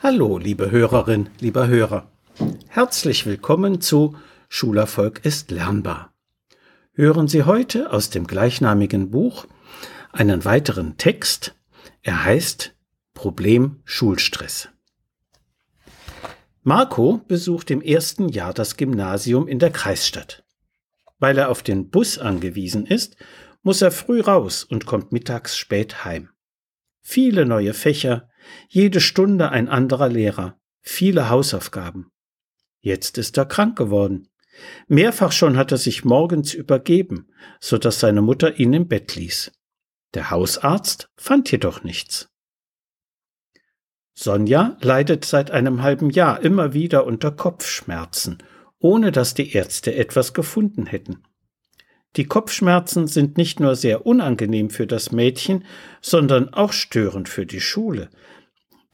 Hallo, liebe Hörerin, lieber Hörer. Herzlich willkommen zu Schulerfolg ist lernbar. Hören Sie heute aus dem gleichnamigen Buch einen weiteren Text. Er heißt Problem Schulstress. Marco besucht im ersten Jahr das Gymnasium in der Kreisstadt. Weil er auf den Bus angewiesen ist, muss er früh raus und kommt mittags spät heim. Viele neue Fächer, jede Stunde ein anderer Lehrer, viele Hausaufgaben. Jetzt ist er krank geworden. Mehrfach schon hat er sich morgens übergeben, so dass seine Mutter ihn im Bett ließ. Der Hausarzt fand jedoch nichts. Sonja leidet seit einem halben Jahr immer wieder unter Kopfschmerzen, ohne dass die Ärzte etwas gefunden hätten. Die Kopfschmerzen sind nicht nur sehr unangenehm für das Mädchen, sondern auch störend für die Schule,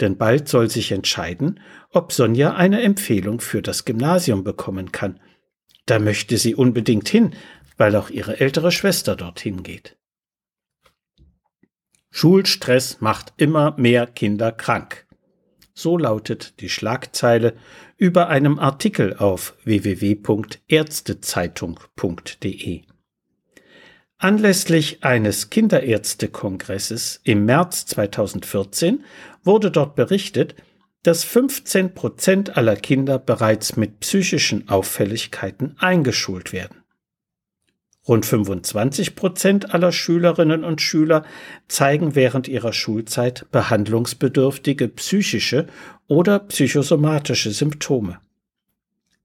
denn bald soll sich entscheiden, ob Sonja eine Empfehlung für das Gymnasium bekommen kann. Da möchte sie unbedingt hin, weil auch ihre ältere Schwester dorthin geht. Schulstress macht immer mehr Kinder krank. So lautet die Schlagzeile über einem Artikel auf www.ärztezeitung.de. Anlässlich eines Kinderärztekongresses im März 2014 wurde dort berichtet, dass 15 Prozent aller Kinder bereits mit psychischen Auffälligkeiten eingeschult werden. Rund 25 Prozent aller Schülerinnen und Schüler zeigen während ihrer Schulzeit behandlungsbedürftige psychische oder psychosomatische Symptome.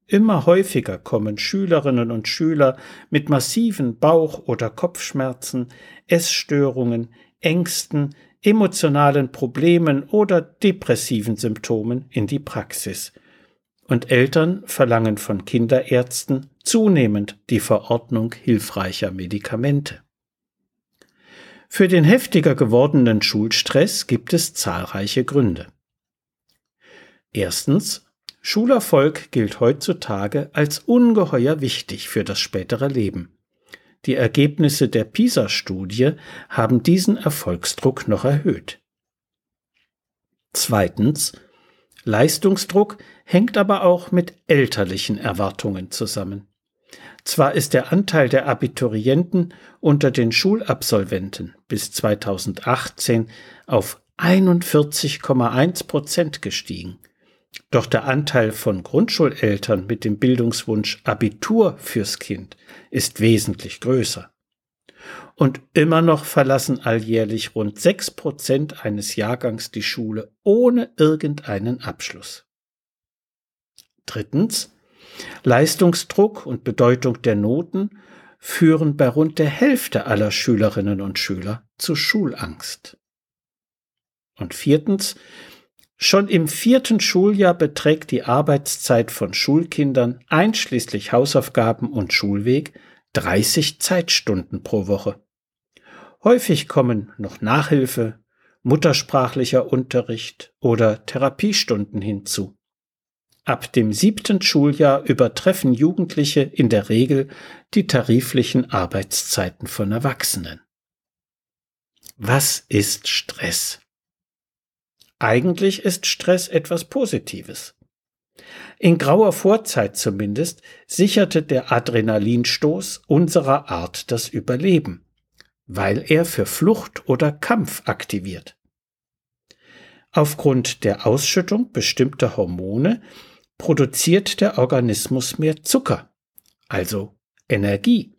Immer häufiger kommen Schülerinnen und Schüler mit massiven Bauch- oder Kopfschmerzen, Essstörungen, Ängsten, emotionalen Problemen oder depressiven Symptomen in die Praxis. Und Eltern verlangen von Kinderärzten zunehmend die Verordnung hilfreicher Medikamente. Für den heftiger gewordenen Schulstress gibt es zahlreiche Gründe. Erstens Schulerfolg gilt heutzutage als ungeheuer wichtig für das spätere Leben. Die Ergebnisse der PISA-Studie haben diesen Erfolgsdruck noch erhöht. Zweitens, Leistungsdruck hängt aber auch mit elterlichen Erwartungen zusammen. Zwar ist der Anteil der Abiturienten unter den Schulabsolventen bis 2018 auf 41,1 Prozent gestiegen, doch der Anteil von Grundschuleltern mit dem Bildungswunsch Abitur fürs Kind ist wesentlich größer. Und immer noch verlassen alljährlich rund sechs Prozent eines Jahrgangs die Schule ohne irgendeinen Abschluss. Drittens, Leistungsdruck und Bedeutung der Noten führen bei rund der Hälfte aller Schülerinnen und Schüler zu Schulangst. Und viertens, Schon im vierten Schuljahr beträgt die Arbeitszeit von Schulkindern einschließlich Hausaufgaben und Schulweg 30 Zeitstunden pro Woche. Häufig kommen noch Nachhilfe, muttersprachlicher Unterricht oder Therapiestunden hinzu. Ab dem siebten Schuljahr übertreffen Jugendliche in der Regel die tariflichen Arbeitszeiten von Erwachsenen. Was ist Stress? Eigentlich ist Stress etwas Positives. In grauer Vorzeit zumindest sicherte der Adrenalinstoß unserer Art das Überleben, weil er für Flucht oder Kampf aktiviert. Aufgrund der Ausschüttung bestimmter Hormone produziert der Organismus mehr Zucker, also Energie,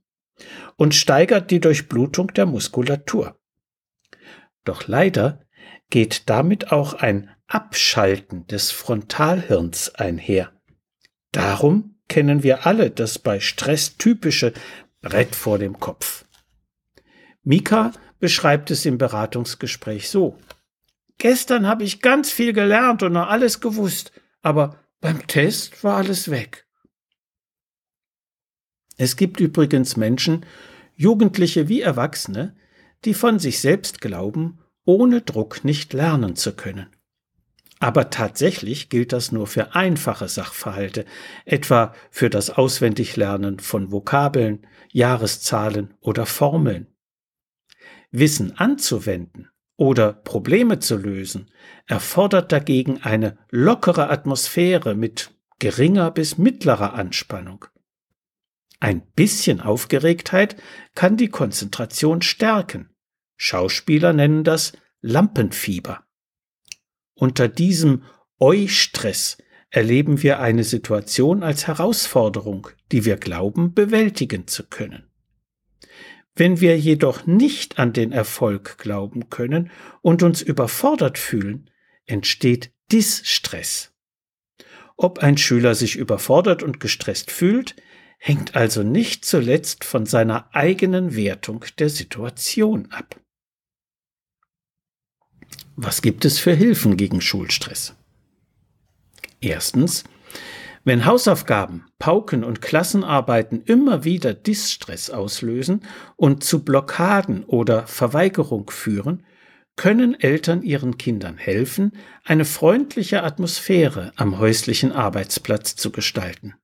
und steigert die Durchblutung der Muskulatur. Doch leider geht damit auch ein Abschalten des Frontalhirns einher. Darum kennen wir alle das bei Stress typische Brett vor dem Kopf. Mika beschreibt es im Beratungsgespräch so. Gestern habe ich ganz viel gelernt und noch alles gewusst, aber beim Test war alles weg. Es gibt übrigens Menschen, Jugendliche wie Erwachsene, die von sich selbst glauben, ohne Druck nicht lernen zu können. Aber tatsächlich gilt das nur für einfache Sachverhalte, etwa für das Auswendiglernen von Vokabeln, Jahreszahlen oder Formeln. Wissen anzuwenden oder Probleme zu lösen, erfordert dagegen eine lockere Atmosphäre mit geringer bis mittlerer Anspannung. Ein bisschen Aufgeregtheit kann die Konzentration stärken. Schauspieler nennen das Lampenfieber. Unter diesem Eustress erleben wir eine Situation als Herausforderung, die wir glauben bewältigen zu können. Wenn wir jedoch nicht an den Erfolg glauben können und uns überfordert fühlen, entsteht Distress. Ob ein Schüler sich überfordert und gestresst fühlt, hängt also nicht zuletzt von seiner eigenen Wertung der Situation ab. Was gibt es für Hilfen gegen Schulstress? Erstens, wenn Hausaufgaben, Pauken und Klassenarbeiten immer wieder Distress auslösen und zu Blockaden oder Verweigerung führen, können Eltern ihren Kindern helfen, eine freundliche Atmosphäre am häuslichen Arbeitsplatz zu gestalten.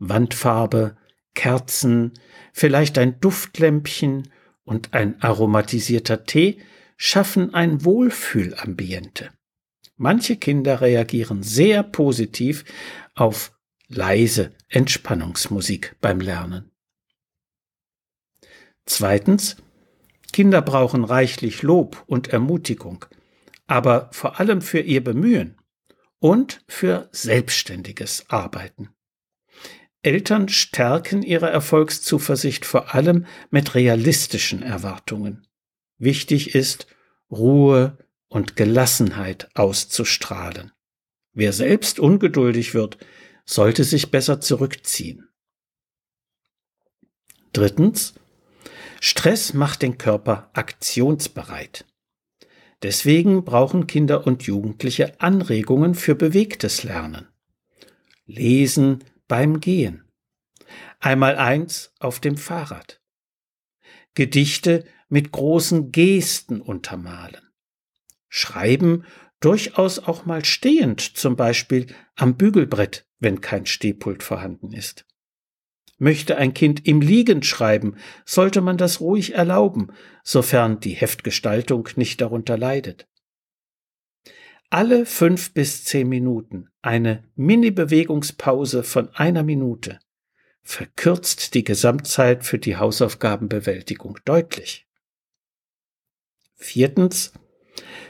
Wandfarbe, Kerzen, vielleicht ein Duftlämpchen und ein aromatisierter Tee schaffen ein Wohlfühlambiente. Manche Kinder reagieren sehr positiv auf leise Entspannungsmusik beim Lernen. Zweitens, Kinder brauchen reichlich Lob und Ermutigung, aber vor allem für ihr Bemühen und für selbstständiges Arbeiten. Eltern stärken ihre Erfolgszuversicht vor allem mit realistischen Erwartungen. Wichtig ist, Ruhe und Gelassenheit auszustrahlen. Wer selbst ungeduldig wird, sollte sich besser zurückziehen. Drittens. Stress macht den Körper aktionsbereit. Deswegen brauchen Kinder und Jugendliche Anregungen für bewegtes Lernen. Lesen beim Gehen. Einmal eins auf dem Fahrrad. Gedichte mit großen Gesten untermalen. Schreiben durchaus auch mal stehend, zum Beispiel am Bügelbrett, wenn kein Stehpult vorhanden ist. Möchte ein Kind im Liegen schreiben, sollte man das ruhig erlauben, sofern die Heftgestaltung nicht darunter leidet. Alle fünf bis zehn Minuten eine Mini-Bewegungspause von einer Minute verkürzt die Gesamtzeit für die Hausaufgabenbewältigung deutlich. Viertens,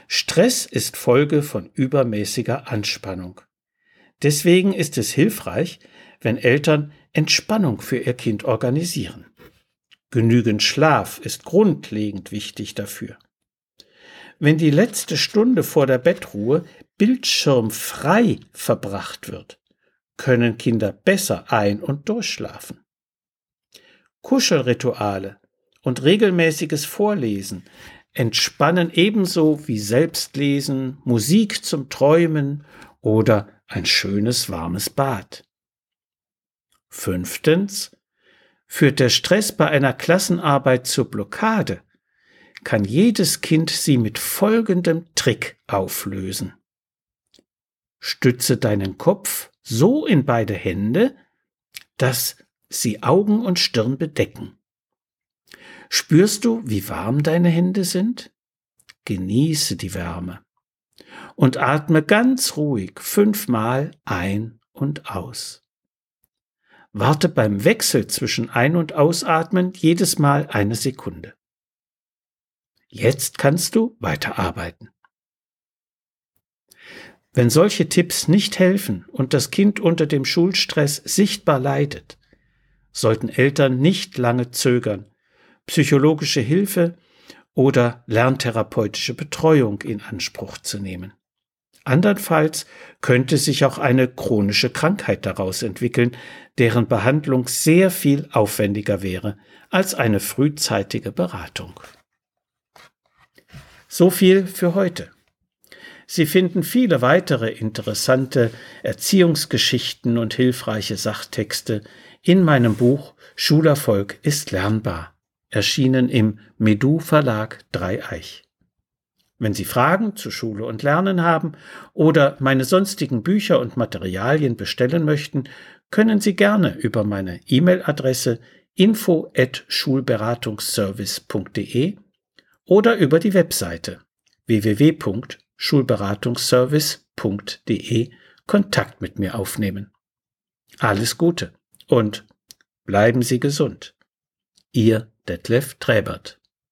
Stress ist Folge von übermäßiger Anspannung. Deswegen ist es hilfreich, wenn Eltern Entspannung für ihr Kind organisieren. Genügend Schlaf ist grundlegend wichtig dafür. Wenn die letzte Stunde vor der Bettruhe bildschirmfrei verbracht wird, können Kinder besser ein- und durchschlafen. Kuschelrituale und regelmäßiges Vorlesen entspannen ebenso wie Selbstlesen, Musik zum Träumen oder ein schönes warmes Bad. Fünftens, führt der Stress bei einer Klassenarbeit zur Blockade, kann jedes Kind sie mit folgendem Trick auflösen. Stütze deinen Kopf so in beide Hände, dass sie Augen und Stirn bedecken. Spürst du, wie warm deine Hände sind? Genieße die Wärme und atme ganz ruhig fünfmal ein und aus. Warte beim Wechsel zwischen Ein- und Ausatmen jedes Mal eine Sekunde. Jetzt kannst du weiterarbeiten. Wenn solche Tipps nicht helfen und das Kind unter dem Schulstress sichtbar leidet, sollten Eltern nicht lange zögern, psychologische Hilfe oder lerntherapeutische Betreuung in Anspruch zu nehmen. Andernfalls könnte sich auch eine chronische Krankheit daraus entwickeln, deren Behandlung sehr viel aufwendiger wäre als eine frühzeitige Beratung. So viel für heute. Sie finden viele weitere interessante Erziehungsgeschichten und hilfreiche Sachtexte in meinem Buch Schulerfolg ist lernbar erschienen im Medu Verlag Dreieich. Wenn Sie Fragen zu Schule und Lernen haben oder meine sonstigen Bücher und Materialien bestellen möchten, können Sie gerne über meine E-Mail-Adresse info@schulberatungsservice.de oder über die Webseite www.schulberatungsservice.de Kontakt mit mir aufnehmen. Alles Gute und bleiben Sie gesund. Ihr Detlef Träbert.